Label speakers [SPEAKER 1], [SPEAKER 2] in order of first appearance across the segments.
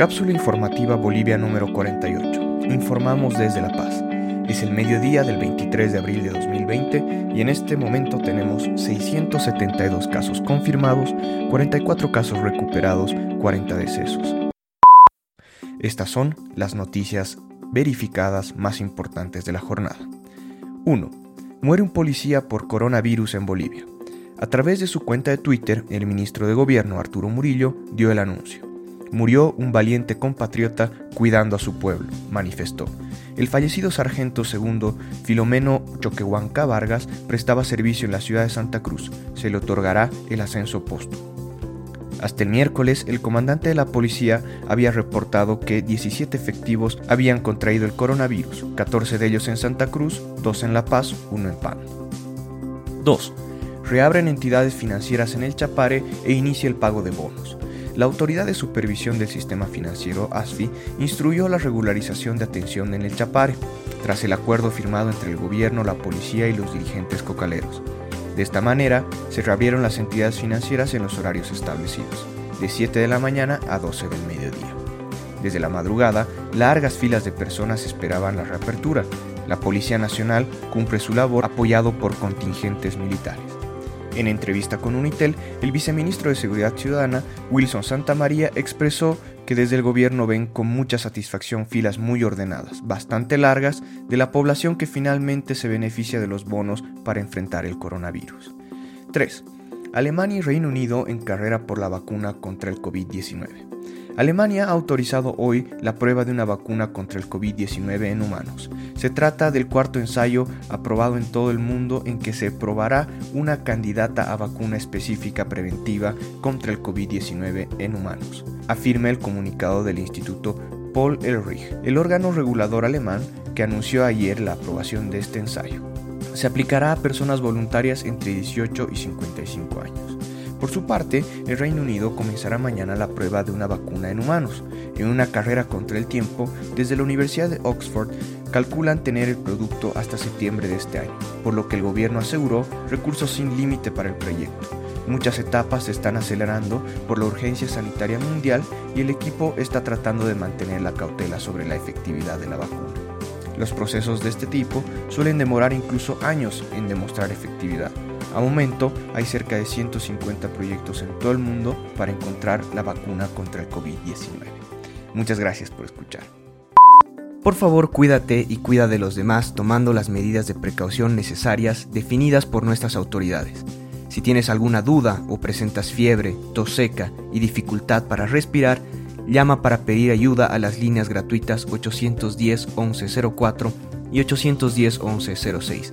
[SPEAKER 1] Cápsula informativa Bolivia número 48. Informamos desde La Paz. Es el mediodía del 23 de abril de 2020 y en este momento tenemos 672 casos confirmados, 44 casos recuperados, 40 decesos. Estas son las noticias verificadas más importantes de la jornada. 1. Muere un policía por coronavirus en Bolivia. A través de su cuenta de Twitter, el ministro de Gobierno Arturo Murillo dio el anuncio murió un valiente compatriota cuidando a su pueblo, manifestó. El fallecido sargento segundo Filomeno Choquehuanca Vargas prestaba servicio en la ciudad de Santa Cruz. Se le otorgará el ascenso posto. Hasta el miércoles, el comandante de la policía había reportado que 17 efectivos habían contraído el coronavirus, 14 de ellos en Santa Cruz, 2 en La Paz, 1 en Pan. 2. Reabren entidades financieras en el Chapare e inicia el pago de bonos la Autoridad de Supervisión del Sistema Financiero, ASFI, instruyó la regularización de atención en el Chapare, tras el acuerdo firmado entre el gobierno, la policía y los dirigentes cocaleros. De esta manera, se reabrieron las entidades financieras en los horarios establecidos, de 7 de la mañana a 12 del mediodía. Desde la madrugada, largas filas de personas esperaban la reapertura. La Policía Nacional cumple su labor apoyado por contingentes militares. En entrevista con Unitel, el viceministro de Seguridad Ciudadana, Wilson Santamaría, expresó que desde el gobierno ven con mucha satisfacción filas muy ordenadas, bastante largas, de la población que finalmente se beneficia de los bonos para enfrentar el coronavirus. 3. Alemania y Reino Unido en carrera por la vacuna contra el COVID-19. Alemania ha autorizado hoy la prueba de una vacuna contra el COVID-19 en humanos. Se trata del cuarto ensayo aprobado en todo el mundo en que se probará una candidata a vacuna específica preventiva contra el COVID-19 en humanos, afirma el comunicado del Instituto Paul Ehrlich, el órgano regulador alemán que anunció ayer la aprobación de este ensayo. Se aplicará a personas voluntarias entre 18 y 55 años. Por su parte, el Reino Unido comenzará mañana la prueba de una vacuna en humanos. En una carrera contra el tiempo, desde la Universidad de Oxford calculan tener el producto hasta septiembre de este año, por lo que el gobierno aseguró recursos sin límite para el proyecto. Muchas etapas se están acelerando por la urgencia sanitaria mundial y el equipo está tratando de mantener la cautela sobre la efectividad de la vacuna. Los procesos de este tipo suelen demorar incluso años en demostrar efectividad, a momento hay cerca de 150 proyectos en todo el mundo para encontrar la vacuna contra el COVID-19. Muchas gracias por escuchar. Por favor, cuídate y cuida de los demás tomando las medidas de precaución necesarias definidas por nuestras autoridades. Si tienes alguna duda o presentas fiebre, tos seca y dificultad para respirar, llama para pedir ayuda a las líneas gratuitas 810 1104 y 810 1106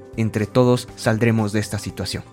[SPEAKER 1] entre todos saldremos de esta situación.